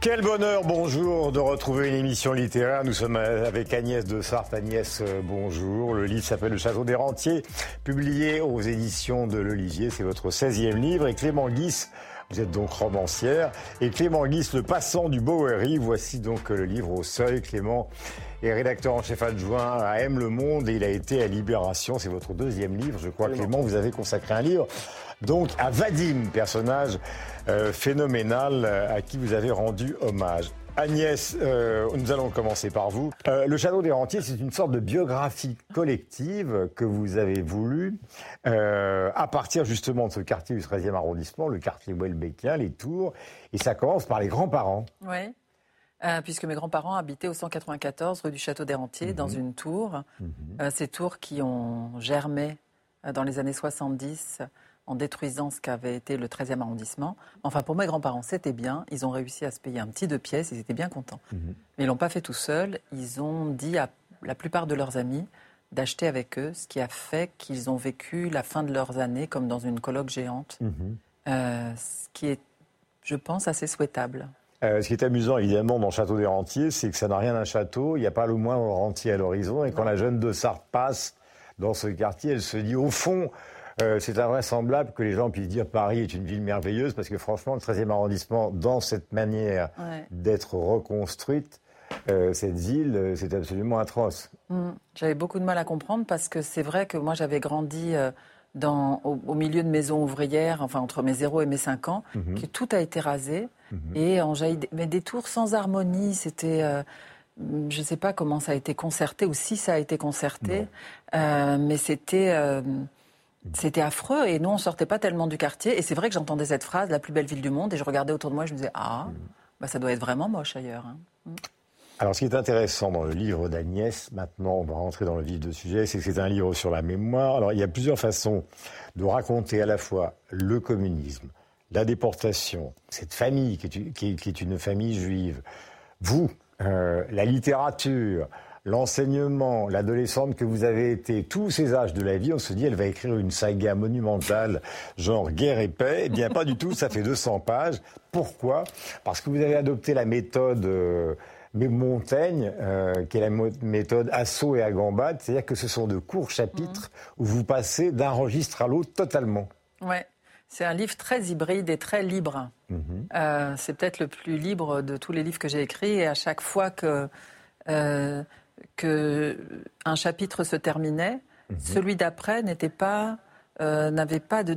Quel bonheur, bonjour, de retrouver une émission littéraire. Nous sommes avec Agnès de Sarthe. Agnès, euh, bonjour. Le livre s'appelle Le Château des Rentiers, publié aux éditions de l'Olivier. C'est votre 16e livre. Et Clément Guis, vous êtes donc romancière. Et Clément Guis, le passant du Bowery. Voici donc le livre au seuil. Clément est rédacteur en chef adjoint à M Le Monde et il a été à Libération. C'est votre deuxième livre. Je crois, Clément, vous avez consacré un livre donc à Vadim, personnage euh, phénoménal euh, à qui vous avez rendu hommage. Agnès, euh, nous allons commencer par vous. le Château des Rentiers, c'est une sorte de biographie collective que vous avez voulu, à partir justement de ce quartier du 13e arrondissement, le quartier Welbeckien, les Tours, et ça commence par les grands-parents. Oui. puisque mes grands-parents habitaient au 194 rue du Château des Rentiers, dans mhm. une tour. Mhm. ces tours qui ont germé dans les années 70 en détruisant ce qu'avait été le 13e arrondissement. Enfin, pour mes grands-parents, c'était bien. Ils ont réussi à se payer un petit deux pièces, ils étaient bien contents. Mhm. Mais ils l'ont pas fait tout seuls. Ils ont dit à la plupart de leurs amis d'acheter avec eux, ce qui a fait qu'ils ont vécu la fin de leurs années comme dans une colloque géante, mhm. euh, ce qui est, je pense, assez souhaitable. Euh, ce qui est amusant, évidemment, dans château des rentiers, c'est que ça n'a rien d'un château. Il n'y a pas le moindre rentier à l'horizon. Et quand la jeune de Sarthe passe dans ce quartier, elle se dit, au fond, euh, c'est invraisemblable que les gens puissent dire Paris est une ville merveilleuse parce que franchement, le 13e arrondissement, dans cette manière d'être reconstruite, euh, cette ville, euh, c'est absolument atroce. Mm. J'avais beaucoup de mal à comprendre parce que c'est vrai que moi j'avais grandi dans, au, milieu de maisons ouvrières, enfin entre mes 0 et mes 5 ans, mhm. que tout a été rasé mhm. et en mais des tours sans harmonie, c'était je ne sais pas comment ça a été concerté ou si ça a été concerté, mais c'était c'était affreux et nous on sortait pas tellement du quartier et c'est vrai que j'entendais cette phrase la plus belle ville du monde et je regardais autour de moi et je me disais ah bah ça doit être vraiment moche ailleurs. Hein. Mm. Alors, ce qui est intéressant dans le livre d'Agnès, maintenant, on va rentrer dans le vif du sujet, c'est que c'est un livre sur la mémoire. Alors, il y a plusieurs façons de raconter à la fois le communisme, la déportation, cette famille qui est, une famille juive, vous, euh, la littérature, l'enseignement, l'adolescente que vous avez été, tous ces âges de la vie, on se dit, elle va écrire une saga monumentale, genre guerre et paix. Eh bien, pas du tout, ça fait 200 pages. Pourquoi? Parce que vous avez adopté la méthode... Euh, Montaigne, euh, qui est la méthode assaut et agambade, c'est-à-dire que ce sont de courts chapitres où vous passez d'un registre à l'autre totalement. Ouais. C'est un livre très hybride et très libre. Mhm. Euh, c'est peut-être le plus libre de tous les livres que j'ai écrits. Et à chaque fois que qu'un chapitre se terminait, mhm. celui d'après n'était pas euh, n'avait pas de,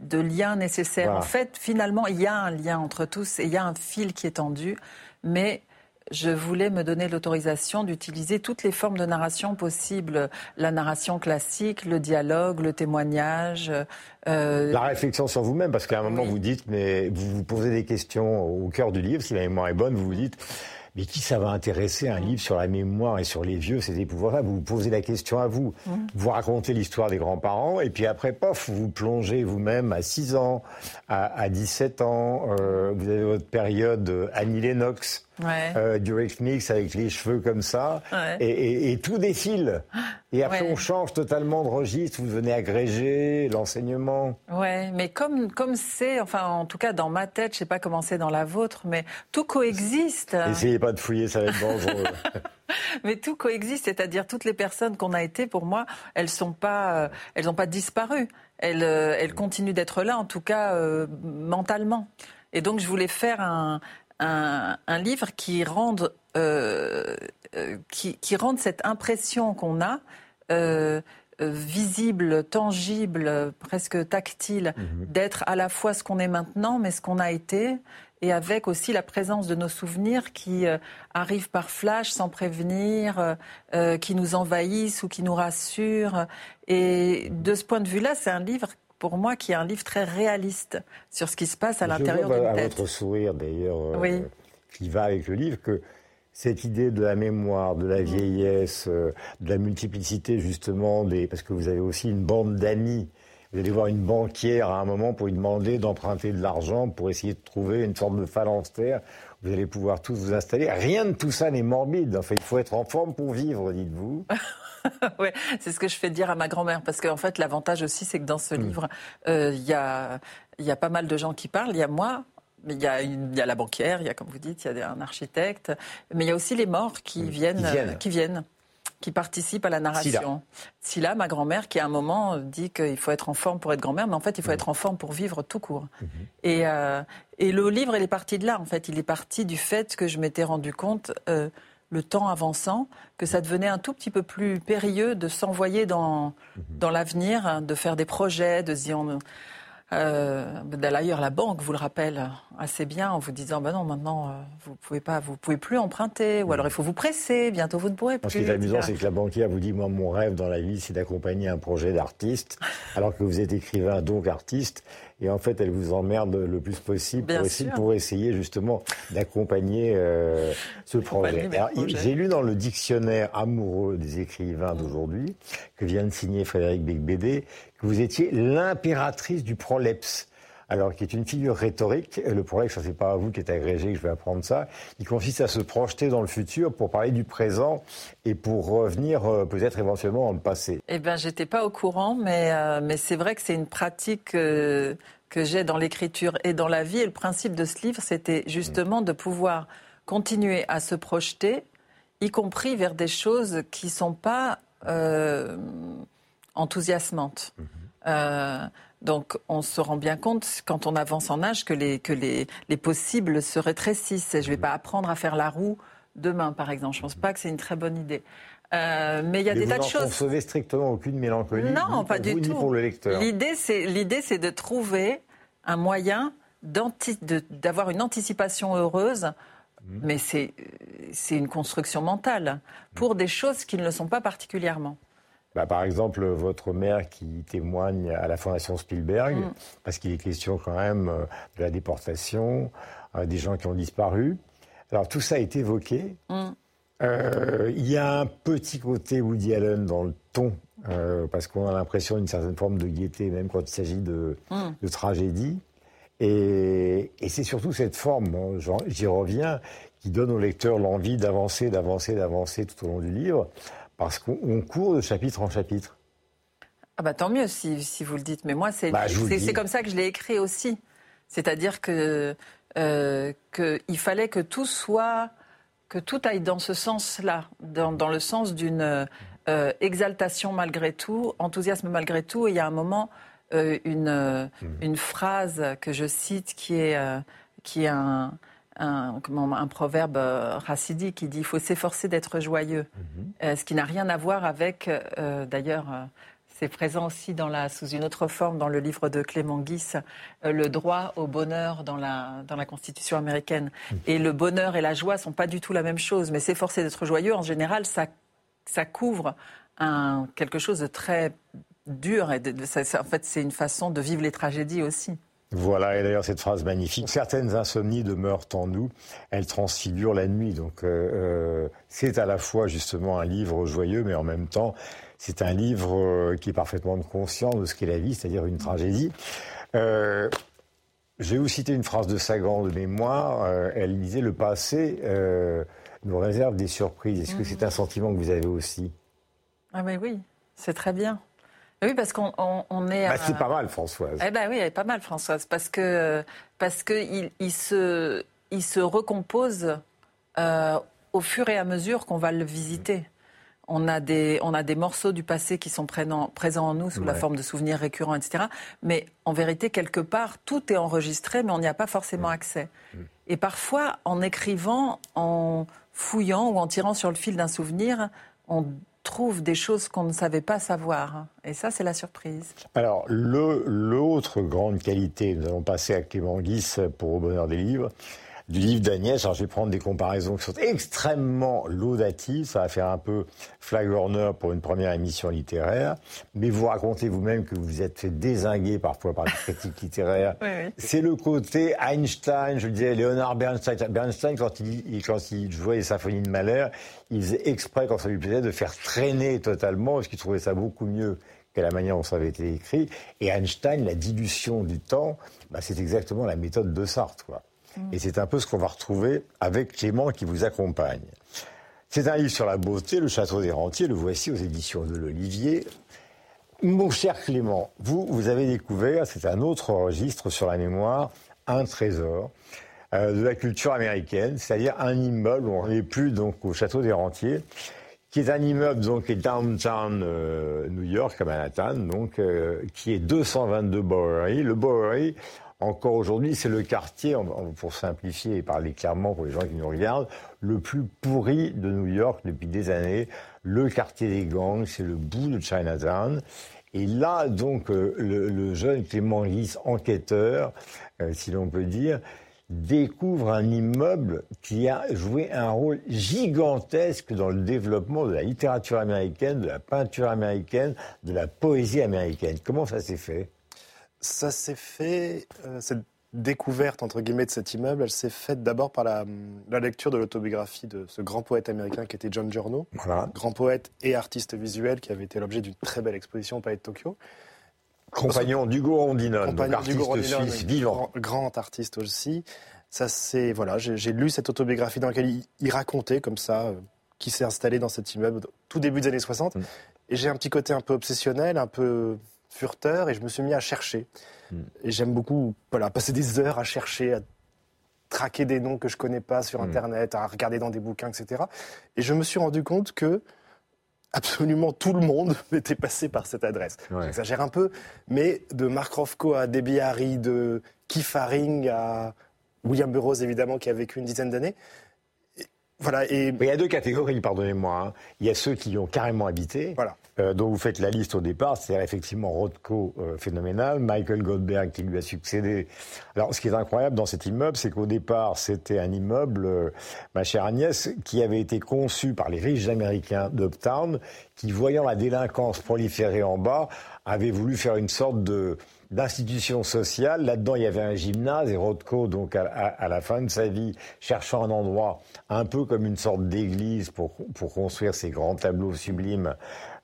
de, lien nécessaire. En fait, finalement, il y a un lien entre tous et il y a un fil qui est tendu, mais je voulais me donner l'autorisation d'utiliser toutes les formes de narration possibles. La narration classique, le dialogue, le témoignage. Euh... La réflexion sur vous-même, parce qu'à un moment, vous dites, mais vous vous posez des questions au cœur du livre, si la mémoire est bonne, vous vous dites, mais qui ça va intéresser un livre sur la mémoire et sur les vieux C'est épouvantable. Vous vous posez la question à vous. Mmh. Vous racontez l'histoire des grands-parents et puis après, pof, vous plongez vous-même à 6 ans, à, 17 ans. Euh, vous avez votre période euh, Annie Lennox ouais. euh, du Mix avec les cheveux comme ça, et, tout défile. Et après, on change totalement de registre. Vous venez agréger l'enseignement. Ouais, mais comme comme c'est, enfin, en tout cas dans ma tête, je sais pas comment c'est dans la vôtre, mais tout coexiste. Essayez pas de fouiller, ça va être dangereux. mais tout coexiste, c'est-à-dire toutes les personnes qu'on a été, pour moi, elles sont pas, euh, elles n'ont pas disparu. Elles, euh, elles continuent d'être là, en tout cas euh, mentalement. Et donc, je voulais faire un, un, livre qui rende, euh, euh, qui, rende cette impression qu'on a euh, visible, tangible, presque tactile, mhm. d'être à la fois ce qu'on est maintenant, mais ce qu'on a été, et avec aussi la présence de nos souvenirs qui arrivent par flash sans prévenir, qui nous envahissent ou qui nous rassurent. Et de ce point de vue-là, c'est un livre pour moi, qui est un livre très réaliste sur ce qui se passe à l'intérieur d'une tête. à votre sourire, d'ailleurs, euh, qui va avec le livre, que cette idée de la mémoire, de la mm. vieillesse, euh, de la multiplicité, justement, des, parce que vous avez aussi une bande d'amis Vous allez voir une banquière à un moment pour lui demander d'emprunter de l'argent pour essayer de trouver une forme de phalanstère. Vous allez pouvoir tous vous installer. Rien de tout ça n'est morbide. Enfin, il faut être en forme pour vivre, dites-vous. c'est ce que je fais dire à ma grand-mère, parce qu'en fait, l'avantage aussi, c'est que dans ce hmm. livre, euh, il y, a, y a pas mal de gens qui parlent. Il y a moi, il y, a il y a la banquière, il y a, comme vous dites, il y a un architecte, mais il y a aussi les morts qui, hmm. viennent, qui viennent qui participent à la narration. Silla, ma grand-mère, qui à un moment dit qu'il faut être en forme pour être grand-mère, mais en fait, il faut mm. être en forme pour vivre tout court. Mm-hmm. Et, euh, et, le livre, il est parti de là, en fait. Il est parti du fait que je m'étais rendu compte, euh, le temps avançant, que ça devenait un tout petit peu plus périlleux de s'envoyer dans, dans l'avenir, de faire des projets, de dire... Euh, D'ailleurs, la banque vous le rappelle assez bien en vous disant bah non, maintenant euh, vous pouvez pas, vous pouvez plus emprunter, ou alors il faut vous presser. Bientôt vous ne pourrez plus. Ce qui est amusant, c'est que la banquière vous dit moi mon rêve dans la vie, c'est d'accompagner un projet d'artiste, alors que vous êtes écrivain donc artiste. Et en fait, elle vous emmerde le plus possible pour essayer, pour essayer, justement d'accompagner euh, ce projet. J'ai lu dans le dictionnaire amoureux des écrivains d'aujourd'hui, que vient de signer Frédéric Becbédé, que vous étiez l'impératrice du prolepse alors qui est une figure rhétorique. Le prolepse, ce n'est pas à vous qui êtes agrégé que je vais apprendre ça. Il consiste à se projeter dans le futur pour parler du présent et pour revenir euh, peut-être éventuellement dans le passé. Eh bien, j'étais pas au courant, mais, euh, mais c'est vrai que c'est une pratique euh, que j'ai dans l'écriture et dans la vie. Et le principe de ce livre, c'était justement de pouvoir continuer à se projeter, y compris vers des choses qui ne sont pas enthousiasmante. Mhm. Donc on se rend bien compte quand on avance en âge que les, que les, les possibles se rétrécissent. je ne vais pas apprendre à faire la roue demain, par exemple. Je ne pense pas que c'est une très bonne idée. Euh, mais il y a des tas de choses. Vous ne strictement aucune mélancolie. Non, pas du tout. pour le lecteur. L'idée, c'est l'idée, c'est de trouver un moyen d'avoir une anticipation heureuse. Mhm. Mais c'est une construction mentale pour des choses qui ne le sont pas particulièrement. Bah, par exemple, votre mère qui témoigne à la Fondation Spielberg, mm. parce qu'il est question quand même euh, de la déportation, euh, des gens qui ont disparu. Alors tout ça est évoqué. Mm. Euh, il y a un petit côté Woody Allen dans le ton, parce qu'on a l'impression d'une certaine forme de gaieté, même quand il s'agit de, mm. tragédie. Et, et c'est surtout cette forme, hein, j'y reviens, qui donne au lecteur l'envie d'avancer, d'avancer, d'avancer tout au long du livre. Parce qu'on court de chapitre en chapitre. Ah bah tant mieux si, si vous le dites. Mais moi, c'est bah, comme ça que je l'ai écrit aussi. C'est-à-dire que euh, qu'il fallait que tout soit, que tout aille dans ce sens-là, dans, dans, le sens d'une euh, exaltation malgré tout, enthousiasme malgré tout. Et il y a un moment, euh, une, mmh. une phrase que je cite qui est, qui est un, un, un proverbe euh, racidique qui dit il faut s'efforcer d'être joyeux, mhm. euh, ce qui n'a rien à voir avec, euh, d'ailleurs, c'est présent aussi dans la, sous une autre forme dans le livre de Clément Guis, le droit au bonheur dans la, dans la Constitution américaine. Mhm. Et le bonheur et la joie sont pas du tout la même chose, mais s'efforcer d'être joyeux, en général, ça, ça couvre un, quelque chose de très dur. Et en fait, c'est une façon de vivre les tragédies aussi. Voilà, et d'ailleurs cette phrase magnifique. Certaines insomnies demeurent en nous, elles transfigurent la nuit. Donc euh, euh, c'est à la fois justement un livre joyeux, mais en même temps c'est un livre euh, qui est parfaitement conscient de ce qu'est la vie, c'est-à-dire une tragédie. je vais vous citer une phrase de Sagan de mémoire. elle disait le passé nous réserve des surprises. Est-ce que c'est un sentiment que vous avez aussi? Ah mais oui, c'est très bien. Oui, parce qu'on est. Bah, c'est pas mal, Françoise. Eh ben oui, elle est pas mal, Françoise, parce que parce que il, il se il se recompose euh, au fur et à mesure qu'on va le visiter. On a, des, on a des morceaux du passé qui sont présents, présents en nous sous la forme de souvenirs récurrents, etc. Mais en vérité, quelque part, tout est enregistré, mais on n'y a pas forcément mm. accès. Mm. Et parfois, en écrivant, en fouillant ou en tirant sur le fil d'un souvenir, on trouve des choses qu'on ne savait pas savoir. Et ça, c'est la surprise. Alors, l'autre grande qualité, nous allons passer à Clément Guis pour Au bonheur des livres, du livre d'Agnès. Alors, je vais prendre des comparaisons qui sont extrêmement laudatives. Ça va faire un peu flag pour une première émission littéraire. Mais vous racontez vous-même que vous êtes fait désinguer parfois par les critiques littéraires. C'est le côté Einstein, je disais, Léonard Bernstein. Bernstein, quand il, quand il jouait les symphonies de Mahler, il faisait exprès, quand ça lui plaisait, de faire traîner totalement, parce qu'il trouvait ça beaucoup mieux qu'à la manière dont ça avait été écrit. Et Einstein, la dilution du temps, bah, c'est exactement la méthode de Sartre. Quoi. Et c'est un peu ce qu'on va retrouver avec Clément qui vous accompagne. C'est un livre sur la beauté, le château des rentiers, le voici aux éditions de l'Olivier. Mon cher Clément, vous, vous avez découvert, c'est un autre registre sur la mémoire, un trésor euh, de la culture américaine, c'est-à-dire un immeuble, on n'est plus donc au château des rentiers, qui est un immeuble donc qui est downtown euh, New York, à Manhattan, donc euh, qui est 222 Bowery. Le Bowery, encore aujourd'hui, c'est le quartier, pour simplifier et parler clairement pour les gens qui nous regardent, le plus pourri de New York depuis des années. Le quartier des gangs, c'est le bout de Chinatown. Et là, donc, euh, le, jeune Clément Lys, enquêteur, si l'on peut dire, découvre un immeuble qui a joué un rôle gigantesque dans le développement de la littérature américaine, de la peinture américaine, de la poésie américaine. Comment ça s'est fait? Ça s'est fait, euh, cette découverte entre guillemets de cet immeuble, elle s'est faite d'abord par la, lecture de l'autobiographie de ce grand poète américain qui était John Giorno, grand poète et artiste visuel qui avait été l'objet d'une très belle exposition au Palais de Tokyo. Compagnon d'Hugo Rondinone, donc artiste suisse vivant. Grand, artiste aussi. Ça, c'est voilà, j'ai lu cette autobiographie dans laquelle il, racontait comme ça, euh, qui s'est installé dans cet immeuble tout début des années 60. Mm. Et j'ai un petit côté un peu obsessionnel, un peu furteur, et je me suis mis à chercher. Mm. Et j'aime beaucoup, voilà, passer des heures à chercher, à traquer des noms que je connais pas sur mm. Internet, à regarder dans des bouquins, etc. Et je me suis rendu compte que absolument tout le monde était passé par cette adresse. J'exagère un peu, mais de Mark Rothko à Debbie Harry, de Keith Haring à William Burroughs, évidemment, qui a vécu une dizaine d'années. Voilà, et... Il y a deux catégories, pardonnez-moi. Hein. Il y a ceux qui y ont carrément habité, voilà. Euh, dont vous faites la liste au départ, c'est-à-dire effectivement Rothko euh, phénoménal, Michael Goldberg qui lui a succédé. Alors ce qui est incroyable dans cet immeuble, c'est qu'au départ c'était un immeuble, euh, ma chère Agnès, qui avait été conçu par les riches américains d'Uptown, qui voyant la délinquance proliférer en bas, avaient voulu faire une sorte de d'institutions sociales. Là-dedans, il y avait un gymnase et Rothko, donc à, la fin de sa vie, cherchant un endroit un peu comme une sorte d'église pour, pour construire ces grands tableaux sublimes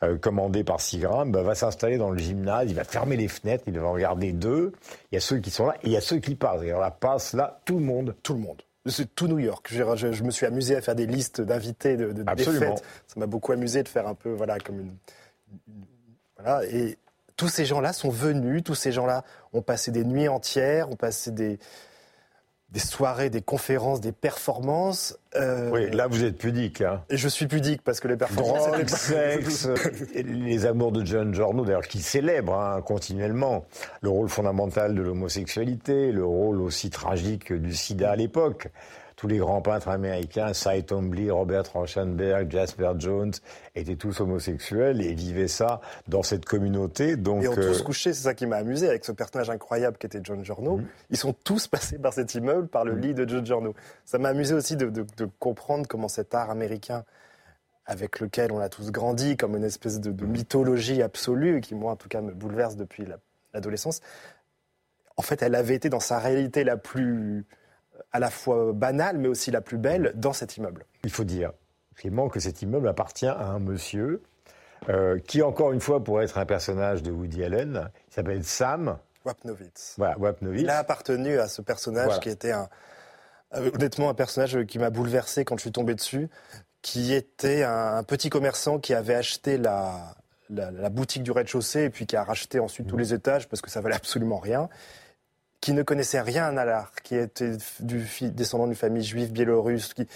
euh, commandés par Sigram, bah, va s'installer dans le gymnase, il va fermer les fenêtres, il va en regarder deux. Il y a ceux qui sont là et il y a ceux qui passent. Et alors là passe là tout le monde. Tout le monde. C'est tout New York. Je, je, me suis amusé à faire des listes d'invités, de, de des fêtes. Ça m'a beaucoup amusé de faire un peu, voilà, comme une, voilà. Et tous ces gens-là sont venus, tous ces gens-là ont passé des nuits entières, ont passé des, des soirées, des conférences, des performances. Euh, oui, là vous êtes pudique. Hein. Et je suis pudique parce que les performances. Drogue, sexe, les amours de John Giorno, d'ailleurs, qui célèbre hein, continuellement le rôle fondamental de l'homosexualité, le rôle aussi tragique du sida à l'époque tous les grands peintres américains, Cy Twombly, Robert Rauschenberg, Jasper Jones, étaient tous homosexuels et vivaient ça dans cette communauté. Donc, et ont tous euh, couché, c'est ça qui m'a amusé avec ce personnage incroyable qui était John Giorno. Mhm. Ils sont tous passés par cet immeuble, par le mhm. lit de John Giorno. Ça m'a amusé aussi de, comprendre comment cet art américain avec lequel on a tous grandi, comme une espèce de, de mythologie absolue, qui moi en tout cas me bouleverse depuis l'adolescence, en fait elle avait été dans sa réalité la plus à la fois banale, mais aussi la plus belle dans cet immeuble. Il faut dire, Clément, que cet immeuble appartient à un monsieur euh, qui, encore une fois, pourrait être un personnage de Woody Allen. Il s'appelle Sam. Voilà, Wapnowitz. Il a appartenu à ce personnage qui était un, euh, honnêtement un personnage qui m'a bouleversé quand je suis tombé dessus, qui était un, petit commerçant qui avait acheté la, la, boutique du rez-de-chaussée et puis qui a racheté ensuite tous mmh. les étages parce que ça valait absolument rien qui ne connaissait rien à l'art, qui était du, descendant d'une famille juive biélorusse, qui,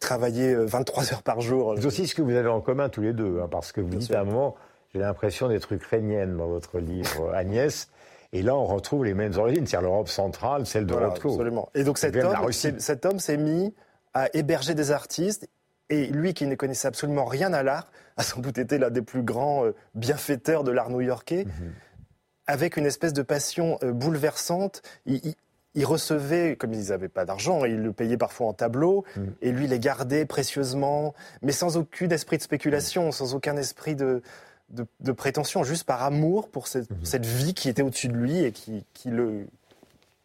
travaillait 23 euh, heures par jour. C'est aussi ce que vous avez en commun tous les deux, hein, parce que vous dites à un moment, j'ai l'impression d'être ukrainienne dans votre livre, Agnès. Et là, on retrouve les mêmes origines, c'est-à-dire l'Europe centrale, celle de voilà, Rothko. Absolument. Et donc cet homme, cet homme s'est mis à héberger des artistes. Et lui, qui ne connaissait absolument rien à l'art, a sans doute été l'un des plus grands euh, bienfaiteurs de l'art new-yorkais. Mhm avec une espèce de passion euh, bouleversante. Il, recevait, comme ils n'avaient pas d'argent, ils le payaient parfois en tableau, mm. et lui les gardait précieusement, mais sans aucun esprit de spéculation, sans aucun esprit de, de, prétention, juste par amour pour cette, mm-hmm. cette vie qui était au-dessus de lui et qui, qui, le,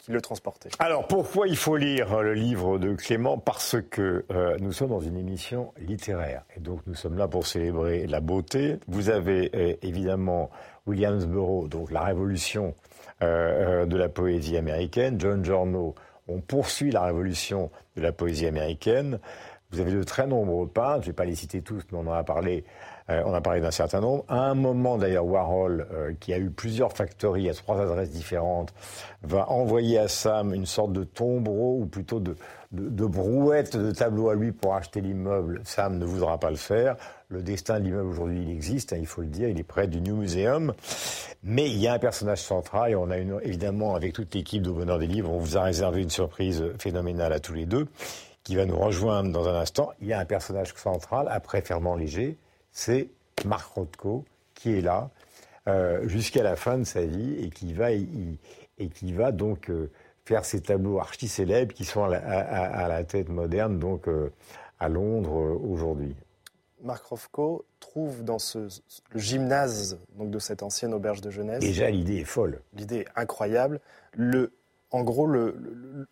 qui le transportait. Alors pourquoi il faut lire le livre de Clément? Parce que euh, nous sommes dans une émission littéraire et donc nous sommes là pour célébrer la beauté. Vous avez euh, évidemment Williamsboro, donc la révolution euh, de la poésie américaine. John Giorno, on poursuit la révolution de la poésie américaine. Vous avez de très nombreux peintres, je ne vais pas les citer tous, mais on en a parlé euh, on a parlé d'un certain nombre. À un moment, d'ailleurs, Warhol, euh, qui a eu plusieurs factories à trois adresses différentes, va envoyer à Sam une sorte de tombereau, ou plutôt de, de, brouette de tableau à lui pour acheter l'immeuble. Sam ne voudra pas le faire. Le destin de l'immeuble aujourd'hui, il existe, hein, il faut le dire, il est près du New Museum. Mais il y a un personnage central, et on a une, évidemment, avec toute l'équipe de Bonheur des Livres, on vous a réservé une surprise phénoménale à tous les deux, qui va nous rejoindre dans un instant. Il y a un personnage central, après Fernand Léger, c'est Marc Rothko qui est là euh, jusqu'à la fin de sa vie et qui va, et qui va donc euh, faire ces tableaux archi célèbres qui sont à la, tête moderne, donc euh, à Londres aujourd'hui. Marc Rothko trouve dans le gymnase donc de cette ancienne auberge de jeunesse. Déjà, l'idée est folle. L'idée est incroyable. Le, en gros, le,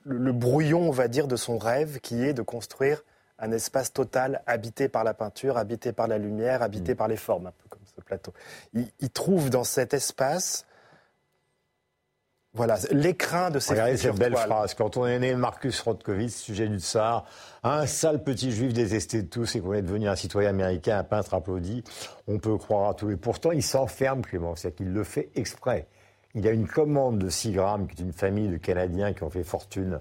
le, brouillon, on va dire, de son rêve qui est de construire un espace total habité par la peinture, habité par la lumière, habité mm. par les formes, un peu comme ce plateau. Il, trouve dans cet espace voilà, l'écrin de ces Regardez cette belle phrase. Quand on est né Marcus Rothkowitz, sujet du tsar, un sale petit juif détesté de tous et qu'on est devenu un citoyen américain, un peintre applaudi, on peut croire à tout. Et pourtant, il s'enferme, Clément. C'est-à-dire qu'il le fait exprès. Il a une commande de 6 grammes, qui est une famille de Canadiens qui ont fait fortune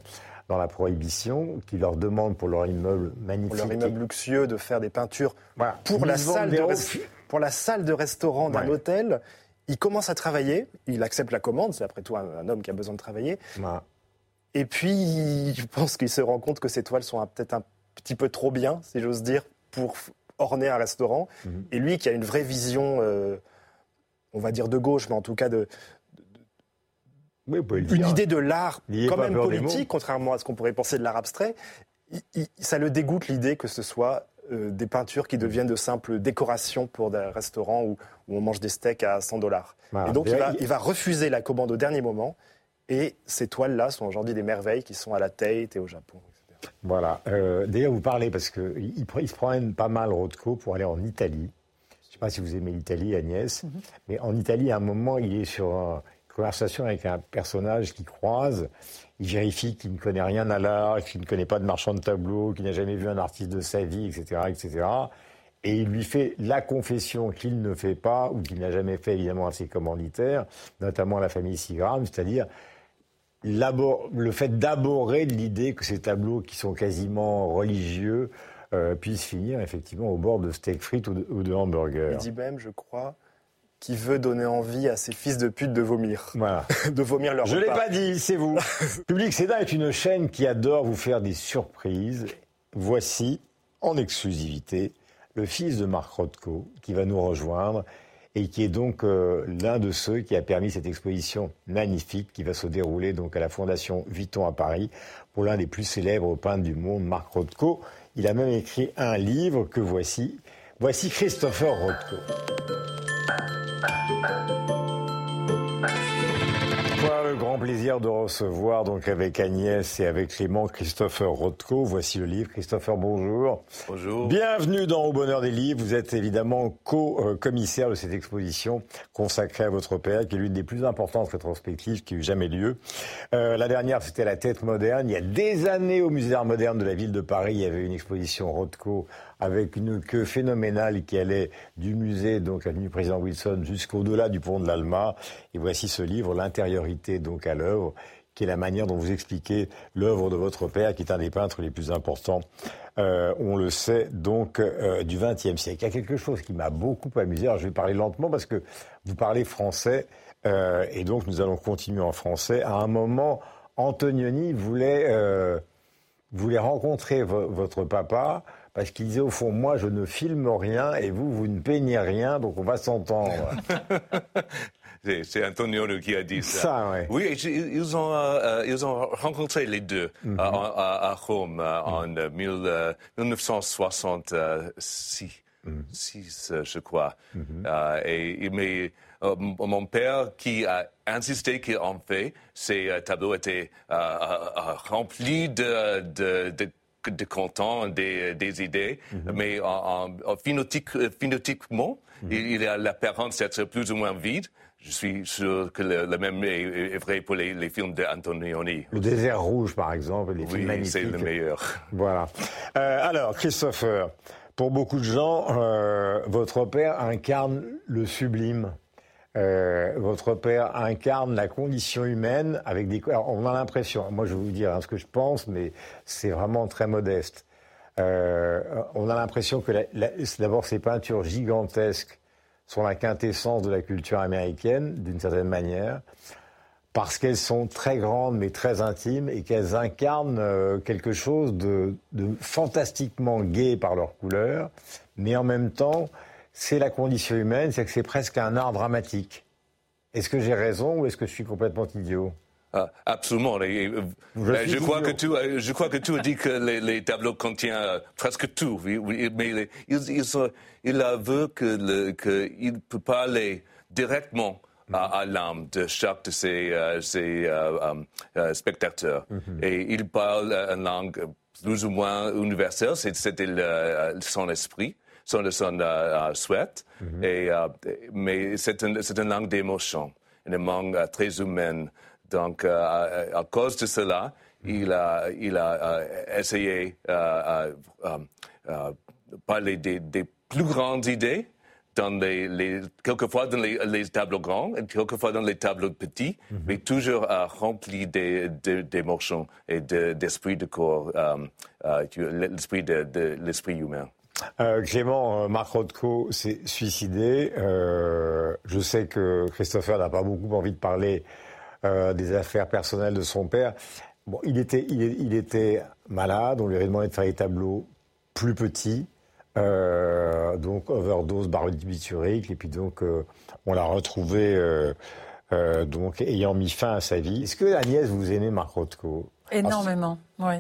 dans la prohibition, qui leur demande pour leur immeuble magnifique. Pour leur immeuble luxueux de faire des peintures pour, la salle de pour la salle de restaurant d'un hôtel. Il commence à travailler, il accepte la commande, c'est après tout un, homme qui a besoin de travailler. Et puis, je pense qu'il se rend compte que ces toiles sont peut-être un petit peu trop bien, si j'ose dire, pour orner un restaurant. Mhm. Et lui, qui a une vraie vision, euh, on va dire de gauche, mais en tout cas de, une idée de l'art quand même politique, contrairement à ce qu'on pourrait penser de l'art abstrait, ça le dégoûte l'idée que ce soit euh, des peintures qui deviennent de simples décorations pour des restaurants où, on mange des steaks à 100 dollars. Et donc il va, refuser la commande au dernier moment. Et ces toiles-là sont aujourd'hui des merveilles qui sont à la Tate et au Japon. Voilà. Euh, d'ailleurs, vous parlez parce qu'il il se promène pas mal Rothko pour aller en Italie. Je ne sais pas si vous aimez l'Italie, Agnès, mm-hmm. mais en Italie, à un moment, il est sur un, conversation avec un personnage qui croise, il vérifie qu'il ne connaît rien à l'art, qu'il ne connaît pas de marchand de tableaux, qu'il n'a jamais vu un artiste de sa vie, etc., etc. Et il lui fait la confession qu'il ne fait pas, ou qu'il n'a jamais fait évidemment à ses commanditaires, notamment à la famille Sigram, c'est-à-dire le fait d'aborrer l'idée que ces tableaux qui sont quasiment religieux euh, puissent finir effectivement au bord de steak frites ou de, ou de hamburgers. Il dit même, je crois, qui veut donner envie à ses fils de pute de vomir. Voilà. de vomir leur Je l'ai pas dit, c'est vous. Public Seda est une chaîne qui adore vous faire des surprises. Voici, en exclusivité, le fils de Marc Rothko qui va nous rejoindre et qui est donc euh, l'un de ceux qui a permis cette exposition magnifique qui va se dérouler donc à la Fondation Vuitton à Paris pour l'un des plus célèbres peintres du monde, Marc Rothko. Il a même écrit un livre que voici. Voici Christopher Rothko. Voilà le grand plaisir de recevoir donc avec Agnès et avec Clément Christopher Rothko. Voici le livre. Christopher, bonjour. Bonjour. Bienvenue dans Au Bonheur des Livres. Vous êtes évidemment co-commissaire de cette exposition consacrée à votre père, qui est l'une des plus importantes rétrospectives qui ait eu jamais lieu. Euh, la dernière, c'était la tête moderne. Il y a des années au Musée d'art moderne de la ville de Paris, il y avait une exposition Rothko avec une queue phénoménale qui allait du musée, donc avenue Président Wilson, jusqu'au-delà du pont de l'Alma. Et voici ce livre, L'intériorité donc à l'œuvre, qui est la manière dont vous expliquez l'œuvre de votre père, qui est un des peintres les plus importants, euh, on le sait, donc euh, du XXe siècle. Il y a quelque chose qui m'a beaucoup amusé. Alors je vais parler lentement parce que vous parlez français, euh, et donc nous allons continuer en français. À un moment, Antonioni voulait, euh, voulait rencontrer votre papa parce qu'il disait au fond, moi je ne filme rien et vous, vous ne peignez rien, donc on va s'entendre. C'est Antonio qui a dit ça. ça ouais. Oui, ils ont, euh, ils ont rencontré les deux mhm. à, Rome en 1966. six, je crois. et, mais mon père qui a insisté qu'en fait, ces tableaux étaient remplis de, de, de de content, des, des idées, mais en, en, phénotypiquement, il, a l'apparence d'être plus ou moins vide. Je suis sûr que le, même est, vrai pour les, films d'Antonioni. Le désert rouge, par exemple, les films magnifiques. c'est le meilleur. Voilà. Euh, alors, Christopher, pour beaucoup de gens, euh, votre père incarne le sublime. Euh, votre père incarne la condition humaine avec des. Alors, on a l'impression, moi je vais vous dire hein, ce que je pense, mais c'est vraiment très modeste. Euh, on a l'impression que d'abord ces peintures gigantesques sont la quintessence de la culture américaine, d'une certaine manière, parce qu'elles sont très grandes mais très intimes et qu'elles incarnent euh, quelque chose de, fantastiquement gai par leur couleur, mais en même temps, c'est la condition humaine, c'est que c'est presque un art dramatique. Est-ce que j'ai raison ou est-ce que je suis complètement idiot? Ah, absolument. Euh, je, crois que tu, euh, je crois que tu as dit que les, tableaux contiennent presque tout, mais il, il, avoue qu'il ne peut pas aller directement à, l'âme de chaque de ses, euh, spectateurs. Mhm. Et il parle une langue plus ou moins universelle, c'était son esprit son, son souhait, mhm. et, mais c'est une, langue d'émotion, une langue très humaine. Donc, euh, à, cause de cela, il a, il a euh, essayé de euh, parler des, plus grandes idées, dans les, quelquefois dans les, tableaux grands et quelquefois dans les tableaux petits, mhm. mais toujours rempli d'émotions et d'esprit de, corps, l'esprit de, l'esprit humain. Clément, Marc Rothko s'est suicidé. je sais que Christopher n'a pas beaucoup envie de parler euh, des affaires personnelles de son père. Bon, il était, il, était malade, on lui avait demandé de faire des tableaux plus petits, euh, donc overdose barbiturique, et puis donc euh, on l'a retrouvé donc ayant mis fin à sa vie. Est-ce que Agnès, vous aimez Marc Rothko? Énormément, oui.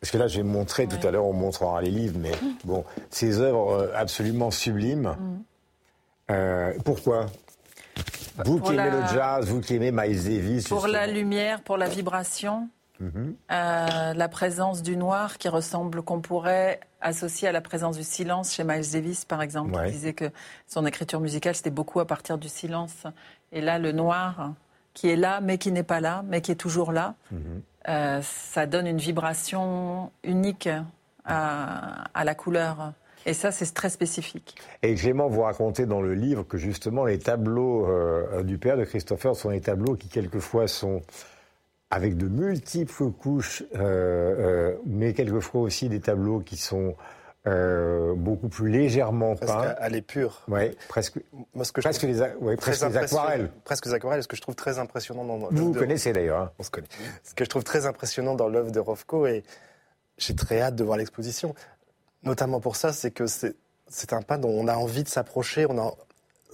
Parce que là, j'ai montré tout à l'heure, on montrera les livres, mais bon, ces œuvres absolument sublimes. Mm. pourquoi? Vous qui aimez le jazz, vous qui aimez Miles Davis. Pour la lumière, pour la vibration, mhm. euh, la présence du noir qui ressemble, qu'on pourrait associer à la présence du silence chez Miles Davis, par exemple, qui disait que son écriture musicale, c'était beaucoup à partir du silence. Et là, le noir, qui est là, mais qui n'est pas là, mais qui est toujours là, mhm. Euh, ça donne une vibration unique à la couleur. Et ça, c'est très spécifique. Et Clément, vous racontez dans le livre que justement les tableaux euh, du père de Christopher sont des tableaux qui quelquefois sont avec de multiples couches, euh, euh, mais quelquefois aussi des tableaux qui sont beaucoup plus légèrement presque peints. à l'épure. Oui, presque. Moi, ce que presque, les, presque les, aquarelles. Presque les aquarelles. Ce que je trouve très impressionnant dans. Vous vous connaissez d'ailleurs. Hein. On se connaît. Ce que je trouve très impressionnant dans l'œuvre de Rofko et j'ai très hâte de voir l'exposition notamment pour ça, c'est que c'est un peintre dont on a envie de s'approcher.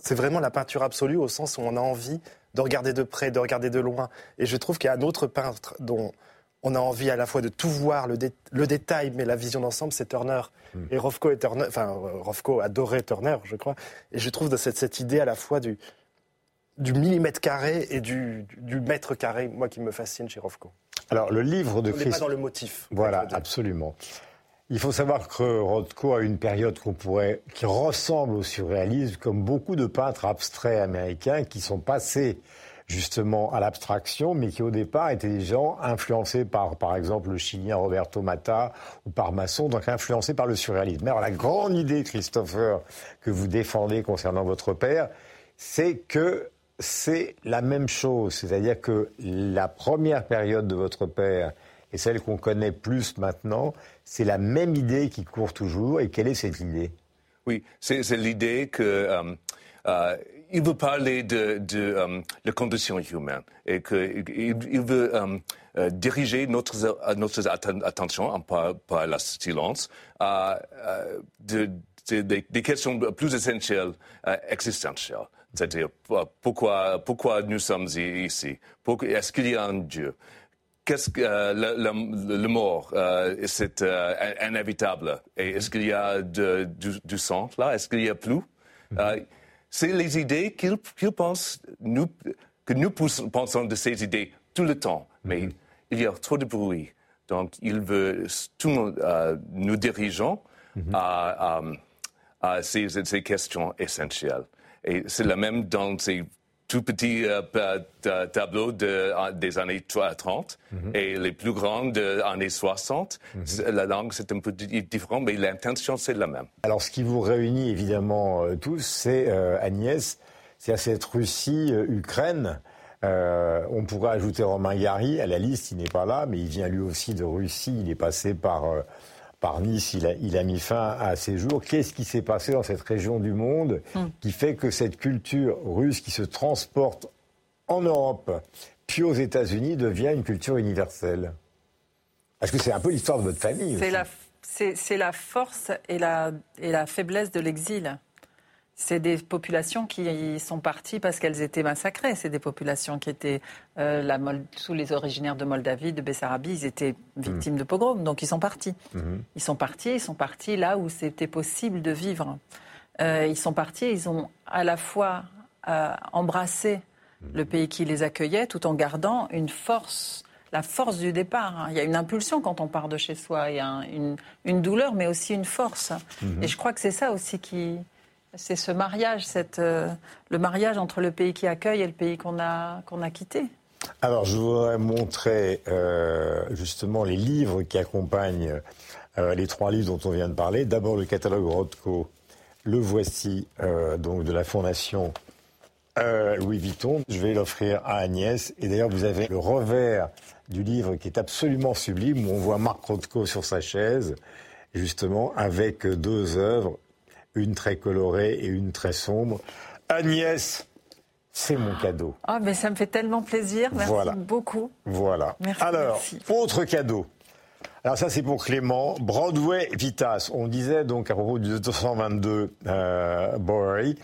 C'est vraiment la peinture absolue au sens où on a envie de regarder de près, de regarder de loin. Et je trouve qu'il y a un autre peintre dont on a envie à la fois de tout voir, le, détail, mais la vision d'ensemble, c'est Turner. Hmm. Et Rothko, et Turner, enfin, adorait Turner, je crois. Et je trouve cette, cette idée à la fois du, du millimètre carré et du, mètre carré, moi, qui me fascine chez Rothko. Alors, le livre de Christ... pas dans le motif. Voilà, absolument. Il faut savoir que Rothko a une période qu'on pourrait, qui ressemble au surréalisme, comme beaucoup de peintres abstraits américains qui sont passés justement à l'abstraction, mais qui au départ étaient des gens influencés par, par exemple, le Chilien Roberto Mata ou par Masson, donc influencés par le surréalisme. Mais alors la grande idée, Christopher, que vous défendez concernant votre père, c'est que c'est la même chose, c'est-à-dire que la première période de votre père et celle qu'on connaît plus maintenant, c'est la même idée qui court toujours. Et quelle est cette idée? Oui, c'est l'idée que... Euh, euh, il veut parler de, euh, la condition humaine et qu'il il veut diriger notre, notre attention par, par la silence à de, des questions plus essentielles, existentielles. C'est-à-dire pourquoi, pourquoi nous sommes ici? Est-ce qu'il y a un Dieu? Qu'est-ce que le, mort c'est inévitable est-ce qu'il y a du, sang là? Est-ce qu'il y a plus? C'est les idées qu'ils pensent nous que nous pensons de ces idées tout le temps mais mm-hmm. il y a trop de bruit donc il veut tout nous dirigeons mm-hmm. à, ces, ces questions essentielles et c'est le même dans ces tout petits euh, tableaux de, des années 30 mhm. et les plus grands des années 60. Mhm. La langue, c'est un peu différent, mais l'intention, c'est la même. Alors, ce qui vous réunit évidemment euh, tous, c'est euh, Agnès, c'est cette Russie-Ukraine. on pourrait ajouter Romain Gary à la liste, il n'est pas là, mais il vient lui aussi de Russie, il est passé par par Nice, il a, mis fin à ses jours. Qu'est-ce qui s'est passé dans cette région du monde hmm. qui fait que cette culture russe qui se transporte en Europe puis aux États-Unis devient une culture universelle? Parce que c'est un peu l'histoire de votre famille. C'est la, force et la, et la faiblesse de l'exil. C'est des populations qui sont parties parce qu'elles étaient massacrées. C'est des populations qui étaient euh, sous les originaires de Moldavie, de Bessarabie, ils étaient victimes de pogroms, donc ils sont partis. Mhm. Ils sont partis, ils sont partis là où c'était possible de vivre. Euh, ils sont partis, ils ont à la fois euh, embrassé le pays qui les accueillait, tout en gardant une force la force du départ. Hein. Il y a une impulsion quand on part de chez soi, il y a une, douleur, mais aussi une force. Et je crois que c'est ça aussi qui, c'est ce mariage, euh, le mariage entre le pays qui accueille et le pays qu'on a, qu'on a quitté. Alors, je voudrais montrer euh, justement les livres qui accompagnent euh, les trois livres dont on vient de parler. D'abord, le catalogue Rothko, le voici, donc de la Fondation Louis Vuitton. Je vais l'offrir à Agnès. Et d'ailleurs, vous avez le revers du livre qui est absolument sublime, où on voit Marc Rothko sur sa chaise, justement, avec deux œuvres une très colorée et une très sombre. Agnès, c'est mon cadeau. Ah, mais ça me fait tellement plaisir. Merci beaucoup. Voilà. Alors, autre cadeau. Alors ça c'est pour Clément. Broadway Vitas. On disait donc à propos du 222 euh, Bowery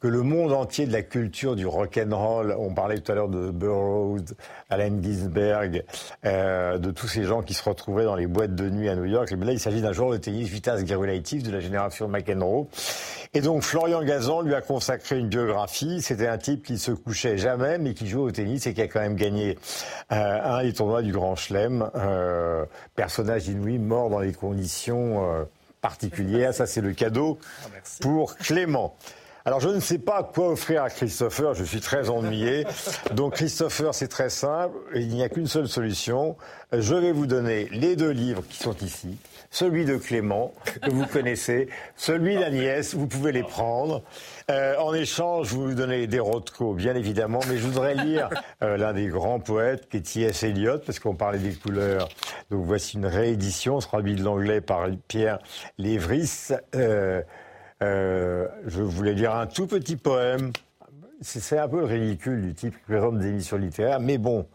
que le monde entier de la culture du rock and roll, on parlait tout à l'heure de Burroughs, Allen Ginsberg, euh, de tous ces gens qui se retrouvaient dans les boîtes de nuit à New York. là, il s'agit d'un joueur de tennis Vitas Gerulatif de la génération McEnroe. Et donc Florian Gazan lui a consacré une biographie. C'était un type qui se couchait jamais, mais qui jouait au tennis et qui a quand même gagné euh, un des tournois du Grand Chelem. Euh, personnage inouï, mort dans des conditions particulières. Ça, c'est le cadeau ah, pour Clément. Alors je ne sais pas quoi offrir à Christopher, je suis très ennuyé. Donc Christopher, c'est très simple, il n'y a qu'une seule solution. Je vais vous donner les deux livres qui sont ici. Celui de Clément, que vous connaissez, celui d'Agnès, vous pouvez les prendre. Euh, en échange, vous donner des Rothko, bien évidemment, mais je voudrais lire euh, l'un des grands poètes, qui est T.S. Eliot, parce qu'on parlait des couleurs. Donc voici une réédition, traduit de l'anglais par Pierre Lévris. Euh, euh, je voulais lire un tout petit poème. C'est un peu le ridicule du type qui présente des émissions littéraires, mais bon.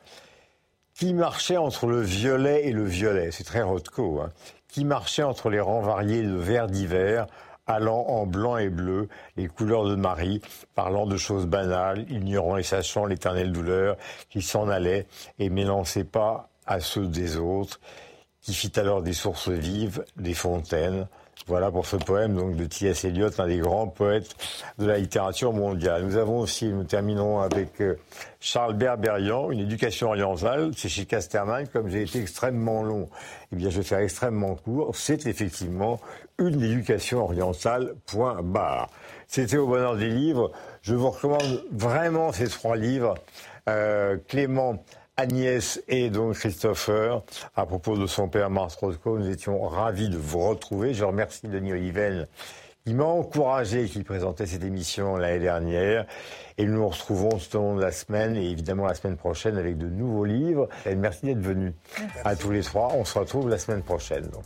Qui marchait entre le violet et le violet? C'est très Rothko. Hein. Qui marchait entre les rangs variés de verts divers, allant en blanc et bleu, les couleurs de Marie, parlant de choses banales, ignorant et sachant l'éternelle douleur, qui s'en allait et mélançait pas à ceux des autres, qui fit alors des sources vives, des fontaines, voilà pour ce poème donc de T.S. Eliot, l'un des grands poètes de la littérature mondiale. Nous avons aussi, nous terminons avec euh, Charles Berberian, une éducation orientale. C'est chez Casterman, comme j'ai été extrêmement long, eh bien je vais faire extrêmement court. C'est effectivement une éducation orientale, point barre. C'était au bonheur des livres. Je vous recommande vraiment ces trois livres. Euh, Clément Agnès et donc Christopher. À propos de son père Mars Roscoe, nous étions ravis de vous retrouver. Je remercie Denis Oliven qui m'a encouragé, qui présentait cette émission l'année dernière. Et nous nous retrouvons tout au long de la semaine et évidemment la semaine prochaine avec de nouveaux livres. Et merci d'être venus à tous les trois. On se retrouve la semaine prochaine. Donc.